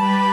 Thank you.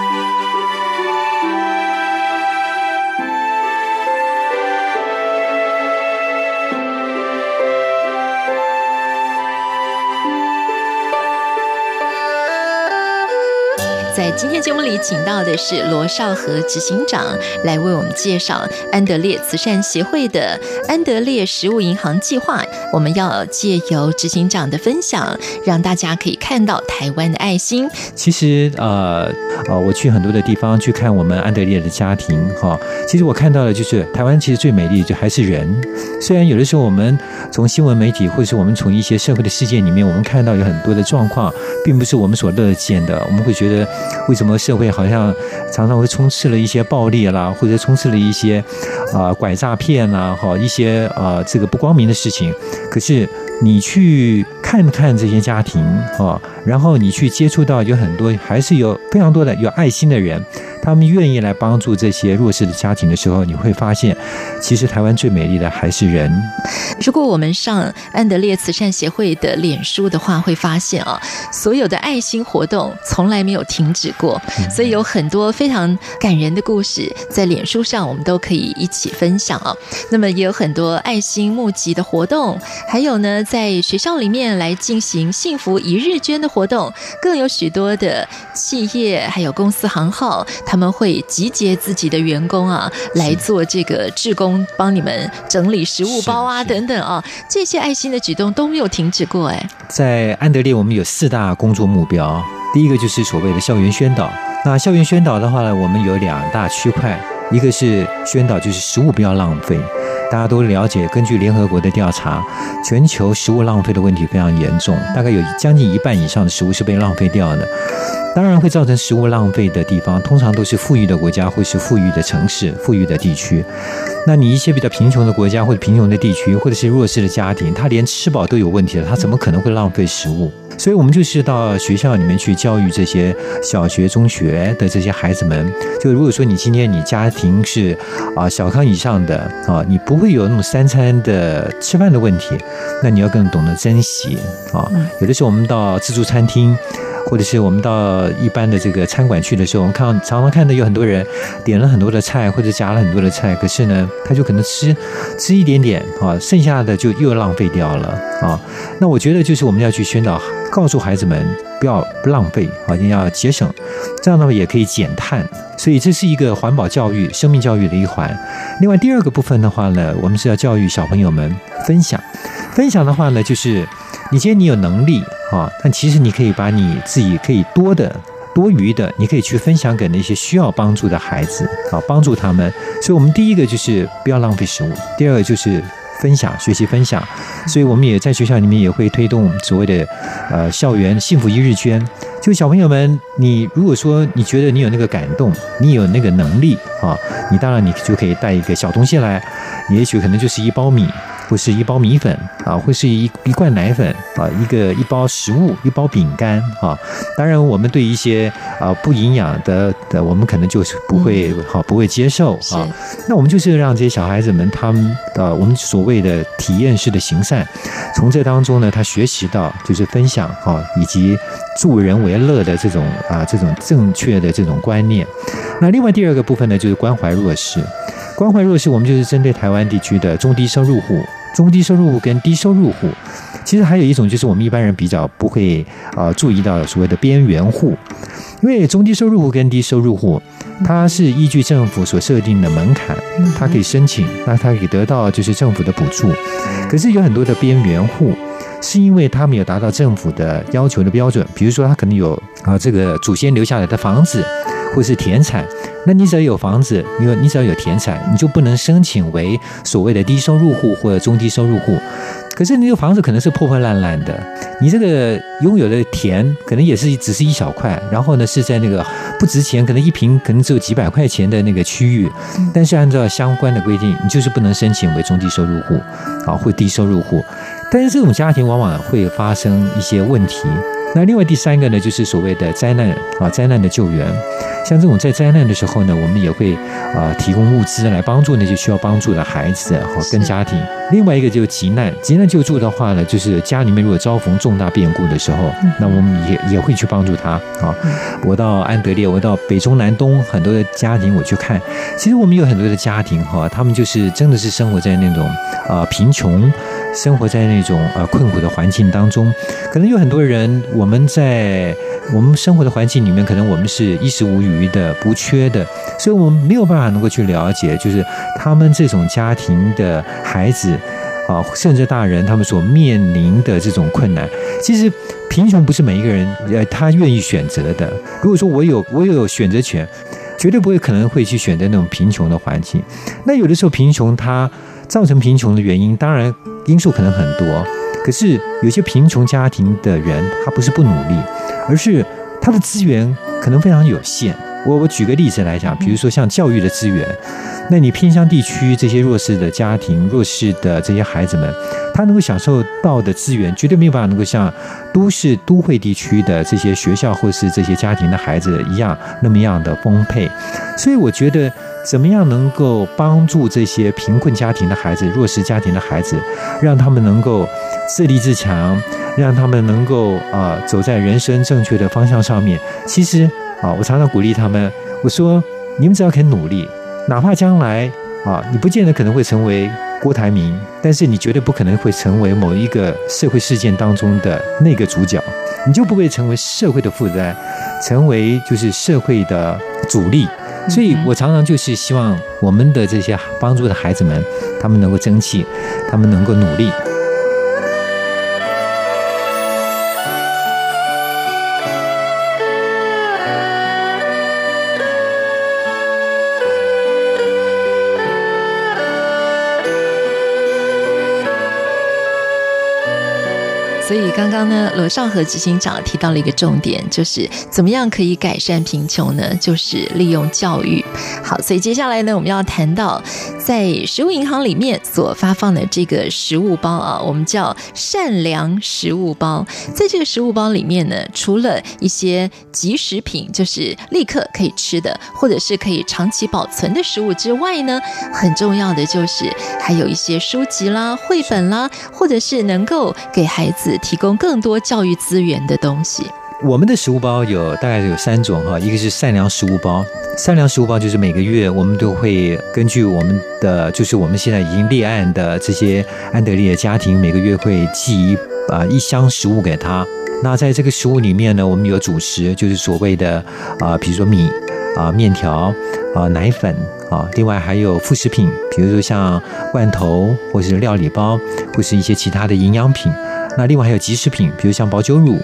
在今天节目里，请到的是罗少和执行长来为我们介绍安德烈慈善协会的安德烈食物银行计划。我们要借由执行长的分享，让大家可以看到台湾的爱心。其实，呃，呃，我去很多的地方去看我们安德烈的家庭，哈，其实我看到的就是台湾其实最美丽就还是人。虽然有的时候我们从新闻媒体或者是我们从一些社会的事件里面，我们看到有很多的状况，并不是我们所乐见的，我们会觉得。为什么社会好像常常会充斥了一些暴力啦，或者充斥了一些啊、拐诈骗啦，哈一些啊、这个不光明的事情？可是你去看看这些家庭啊，然后你去接触到有很多，还是有非常多的有爱心的人。他们愿意来帮助这些弱势的家庭的时候，你会发现，其实台湾最美丽的还是人。如果我们上安德烈慈善协会的脸书的话，会发现啊，所有的爱心活动从来没有停止过，所以有很多非常感人的故事在脸书上，我们都可以一起分享啊。那么也有很多爱心募集的活动，还有呢，在学校里面来进行幸福一日捐的活动，更有许多的企业还有公司行号，他们会集结自己的员工啊，来做这个志工，帮你们整理食物包啊等等啊，这些爱心的举动都没有停止过哎。在安德烈，我们有四大工作目标，第一个就是所谓的校园宣导。那校园宣导的话呢，我们有两大区块，一个是宣导就是食物不要浪费。大家都了解，根据联合国的调查，全球食物浪费的问题非常严重，大概有将近一半以上的食物是被浪费掉的。当然会造成食物浪费的地方，通常都是富裕的国家或是富裕的城市、富裕的地区。那你一些比较贫穷的国家或者贫穷的地区，或者是弱势的家庭，他连吃饱都有问题了，他怎么可能会浪费食物？所以我们就是到学校里面去教育这些小学、中学的这些孩子们。就如果说你今天你家庭是啊小康以上的啊，你不会有那种三餐的吃饭的问题，那你要更懂得珍惜啊。有的时候我们到自助餐厅。或者是我们到一般的这个餐馆去的时候，我们看常常看到有很多人点了很多的菜，或者夹了很多的菜，可是呢，他就可能吃吃一点点啊，剩下的就又浪费掉了啊。那我觉得就是我们要去宣导，告诉孩子们不要浪费啊，一定要节省，这样的话也可以减碳。所以这是一个环保教育、生命教育的一环。另外第二个部分的话呢，我们是要教育小朋友们分享，分享的话呢，就是。你今天你有能力啊，但其实你可以把你自己可以多的、多余的，你可以去分享给那些需要帮助的孩子啊，帮助他们。所以，我们第一个就是不要浪费食物，第二个就是分享、学习分享。所以，我们也在学校里面也会推动所谓的呃校园幸福一日捐。就小朋友们，你如果说你觉得你有那个感动，你有那个能力啊，你当然你就可以带一个小东西来，也许可能就是一包米。或是一包米粉啊，或是一一罐奶粉啊，一个一包食物，一包饼干啊。当然，我们对一些啊不营养的的，我们可能就是不会好、嗯、不会接受啊。那我们就是让这些小孩子们，他们的我们所谓的体验式的行善，从这当中呢，他学习到就是分享啊，以及助人为乐的这种啊这种正确的这种观念。那另外第二个部分呢，就是关怀弱势。关怀弱势，我们就是针对台湾地区的中低收入户。中低收入户跟低收入户，其实还有一种就是我们一般人比较不会啊注意到所谓的边缘户，因为中低收入户跟低收入户，它是依据政府所设定的门槛，它可以申请，那它可以得到就是政府的补助。可是有很多的边缘户，是因为他没有达到政府的要求的标准，比如说他可能有啊这个祖先留下来的房子或是田产，那你只要有房子，你有你只要有田产，你就不能申请为所谓的低收入户或者中低收入户。可是你这个房子可能是破破烂烂的，你这个拥有的田可能也是只是一小块，然后呢是在那个不值钱，可能一平可能只有几百块钱的那个区域，但是按照相关的规定，你就是不能申请为中低收入户，啊或低收入户，但是这种家庭往往会发生一些问题。那另外第三个呢，就是所谓的灾难啊，灾难的救援。像这种在灾难的时候呢，我们也会啊提供物资来帮助那些需要帮助的孩子和跟家庭。另外一个就是急难，急难救助的话呢，就是家里面如果遭逢重大变故的时候，那我们也也会去帮助他啊。我到安德烈，我到北中南东很多的家庭我去看，其实我们有很多的家庭哈，他们就是真的是生活在那种啊贫穷。生活在那种呃困苦的环境当中，可能有很多人，我我们在我们生活的环境里面，可能我们是衣食无余的、不缺的，所以我们没有办法能够去了解，就是他们这种家庭的孩子啊，甚至大人他们所面临的这种困难。其实贫穷不是每一个人呃他愿意选择的。如果说我有我有选择权，绝对不会可能会去选择那种贫穷的环境。那有的时候贫穷它造成贫穷的原因，当然。因素可能很多，可是有些贫穷家庭的人，他不是不努力，而是他的资源可能非常有限。我我举个例子来讲，比如说像教育的资源，那你偏乡地区这些弱势的家庭、弱势的这些孩子们，他能够享受到的资源，绝对没有办法能够像都市都会地区的这些学校或是这些家庭的孩子一样那么样的丰沛。所以我觉得。怎么样能够帮助这些贫困家庭的孩子、弱势家庭的孩子，让他们能够自立自强，让他们能够啊走在人生正确的方向上面？其实啊，我常常鼓励他们，我说你们只要肯努力，哪怕将来啊你不见得可能会成为郭台铭，但是你绝对不可能会成为某一个社会事件当中的那个主角，你就不会成为社会的负担，成为就是社会的阻力。所以我常常就是希望我们的这些帮助的孩子们，他们能够争气，他们能够努力。所以刚刚呢，罗绍和执行长提到了一个重点，就是怎么样可以改善贫穷呢？就是利用教育。好，所以接下来呢，我们要谈到在食物银行里面所发放的这个食物包啊，我们叫善良食物包。在这个食物包里面呢，除了一些即食品，就是立刻可以吃的，或者是可以长期保存的食物之外呢，很重要的就是还有一些书籍啦、绘本啦，或者是能够给孩子。提供更多教育资源的东西。我们的食物包有大概有三种哈，一个是善良食物包，善良食物包就是每个月我们都会根据我们的，就是我们现在已经立案的这些安德烈家庭，每个月会寄一啊一箱食物给他。那在这个食物里面呢，我们有主食，就是所谓的啊，比如说米啊、面条啊、奶粉啊，另外还有副食品，比如说像罐头或是料理包，或是一些其他的营养品。那另外还有即食品，比如像保酒乳，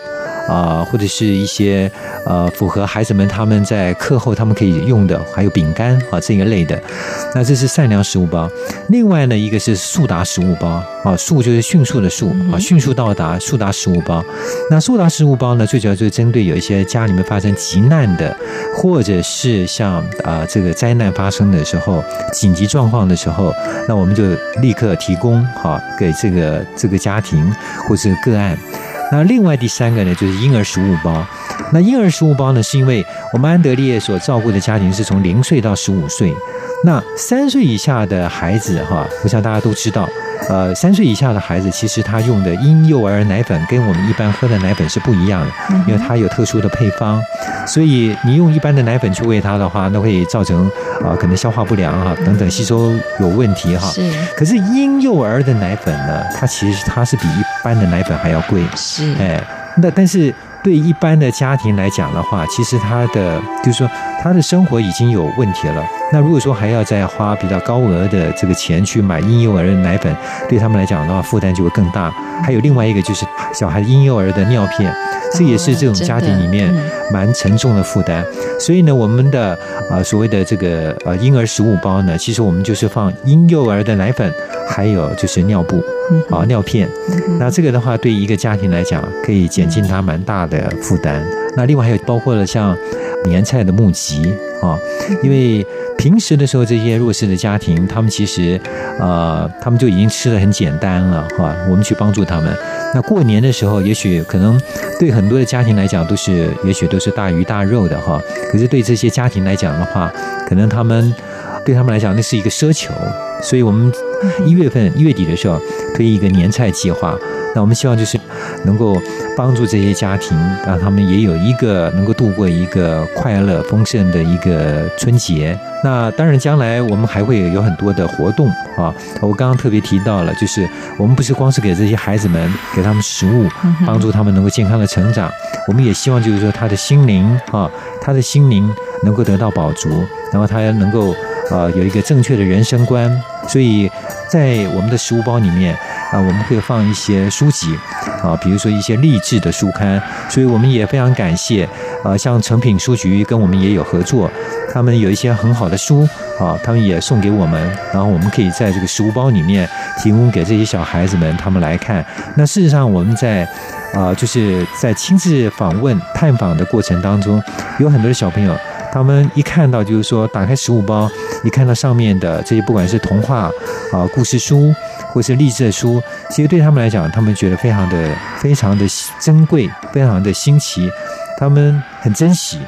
呃，或者是一些呃符合孩子们他们在课后他们可以用的，还有饼干啊这一类的。那这是善良食物包。另外呢，一个是速达食物包啊，速就是迅速的速啊，迅速到达速达食物包。那速达食物包呢，最主要就是针对有一些家里面发生急难的，或者是像啊这个灾难发生的时候，紧急状况的时候，那我们就立刻提供哈给这个这个家庭或是个案。那另外第三个呢，就是婴儿食物包。那婴儿食物包呢，是因为我们安德烈所照顾的家庭是从零岁到十五岁。那三岁以下的孩子，哈，我想大家都知道。呃，三岁以下的孩子，其实他用的婴幼儿奶粉跟我们一般喝的奶粉是不一样的，因为它有特殊的配方，所以你用一般的奶粉去喂他的话，那会造成啊、呃、可能消化不良哈等等吸收有问题哈。是。可是婴幼儿的奶粉呢，它其实它是比一般的奶粉还要贵。是。哎，那但是对一般的家庭来讲的话，其实他的就是说他的生活已经有问题了。那如果说还要再花比较高额的这个钱去买婴幼儿的奶粉，对他们来讲的话，负担就会更大。还有另外一个就是小孩婴幼儿的尿片，这也是这种家庭里面蛮沉重的负担。所以呢，我们的啊所谓的这个呃婴儿食物包呢，其实我们就是放婴幼儿的奶粉，还有就是尿布啊尿片。那这个的话，对一个家庭来讲，可以减轻他蛮大的负担。那另外还有包括了像年菜的募集啊，因为平时的时候这些弱势的家庭，他们其实呃他们就已经吃的很简单了哈。我们去帮助他们。那过年的时候，也许可能对很多的家庭来讲都是，也许都是大鱼大肉的哈。可是对这些家庭来讲的话，可能他们对他们来讲那是一个奢求。所以我们一月份一月底的时候推一个年菜计划。那我们希望就是能够帮助这些家庭，让他们也有一个能够度过一个快乐丰盛的一个春节。那当然，将来我们还会有很多的活动啊。我刚刚特别提到了，就是我们不是光是给这些孩子们给他们食物，帮助他们能够健康的成长，我们也希望就是说他的心灵啊，他的心灵能够得到饱足，然后他能够呃有一个正确的人生观。所以在我们的食物包里面。啊，我们会放一些书籍，啊，比如说一些励志的书刊，所以我们也非常感谢，啊，像诚品书局跟我们也有合作，他们有一些很好的书，啊，他们也送给我们，然后我们可以在这个食物包里面提供给这些小孩子们他们来看。那事实上我们在，啊，就是在亲自访问探访的过程当中，有很多的小朋友，他们一看到就是说打开食物包，一看到上面的这些不管是童话啊、故事书。或是励志的书，其实对他们来讲，他们觉得非常的、非常的珍贵，非常的新奇，他们很珍惜。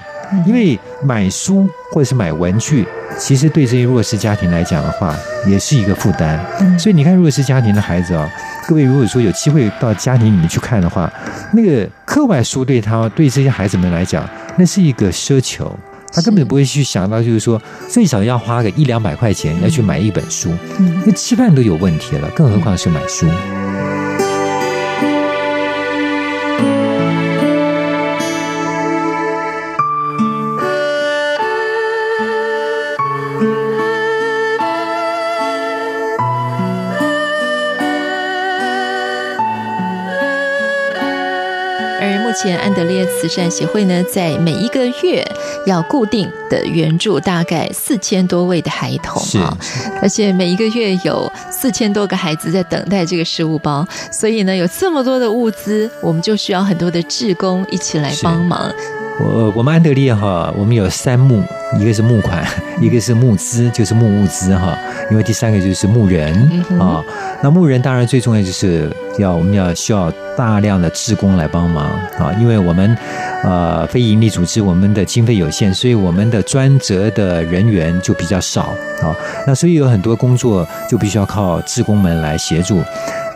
因为买书或者是买文具，其实对这些弱势家庭来讲的话，也是一个负担。所以你看，弱势家庭的孩子啊，各位如果说有机会到家庭里面去看的话，那个课外书对他、对这些孩子们来讲，那是一个奢求。他根本不会去想到，就是说最少要花个一两百块钱要去买一本书，那吃饭都有问题了，更何况是买书。现安德烈慈善协会呢，在每一个月要固定的援助大概四千多位的孩童啊，而且每一个月有四千多个孩子在等待这个食物包，所以呢，有这么多的物资，我们就需要很多的志工一起来帮忙。我我们安德烈哈，我们有三募，一个是募款，一个是募资，就是募物资哈。因为第三个就是募人啊。那募人当然最重要就是要我们要需要大量的志工来帮忙啊，因为我们呃非营利组织，我们的经费有限，所以我们的专责的人员就比较少啊。那所以有很多工作就必须要靠志工们来协助。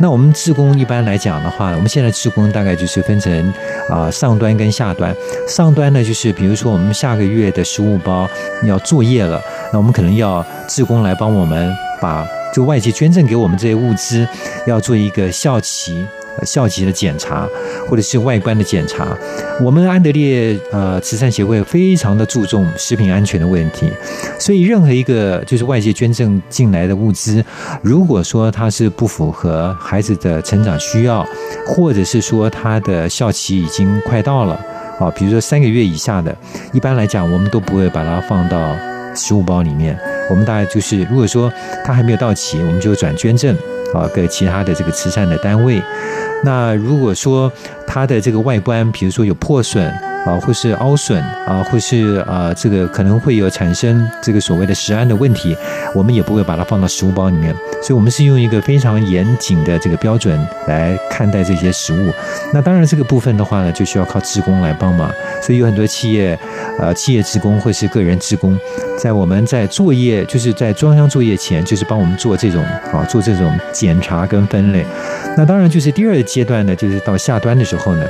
那我们志工一般来讲的话，我们现在志工大概就是分成啊、上端跟下端。上端呢，就是比如说我们下个月的食物包要作业了，那我们可能要志工来帮我们把就外界捐赠给我们这些物资要做一个校齐。校级的检查，或者是外观的检查，我们安德烈呃慈善协会非常的注重食品安全的问题，所以任何一个就是外界捐赠进来的物资，如果说它是不符合孩子的成长需要，或者是说它的效期已经快到了啊，比如说三个月以下的，一般来讲我们都不会把它放到食物包里面，我们大概就是如果说它还没有到期，我们就转捐赠啊给其他的这个慈善的单位。那如果说它的这个外观，比如说有破损啊，或是凹损啊，或是啊，这个可能会有产生这个所谓的食安的问题，我们也不会把它放到食物包里面。所以，我们是用一个非常严谨的这个标准来看待这些食物。那当然，这个部分的话呢，就需要靠职工来帮忙。所以，有很多企业，呃，企业职工或是个人职工，在我们在作业，就是在装箱作业前，就是帮我们做这种啊，做这种检查跟分类。那当然，就是第二阶段呢，就是到下端的时候呢，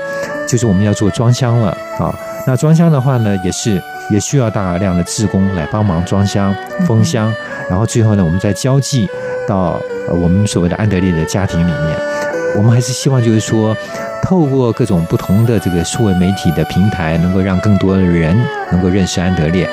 就是我们要做装箱了啊。那装箱的话呢，也是也需要大量的志工来帮忙装箱、封箱，然后最后呢，我们再交寄到我们所谓的安德烈的家庭里面。我们还是希望就是说，透过各种不同的这个数位媒体的平台，能够让更多的人能够认识安德烈。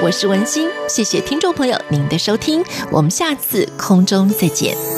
我是文心，谢谢听众朋友您的收听，我们下次空中再见。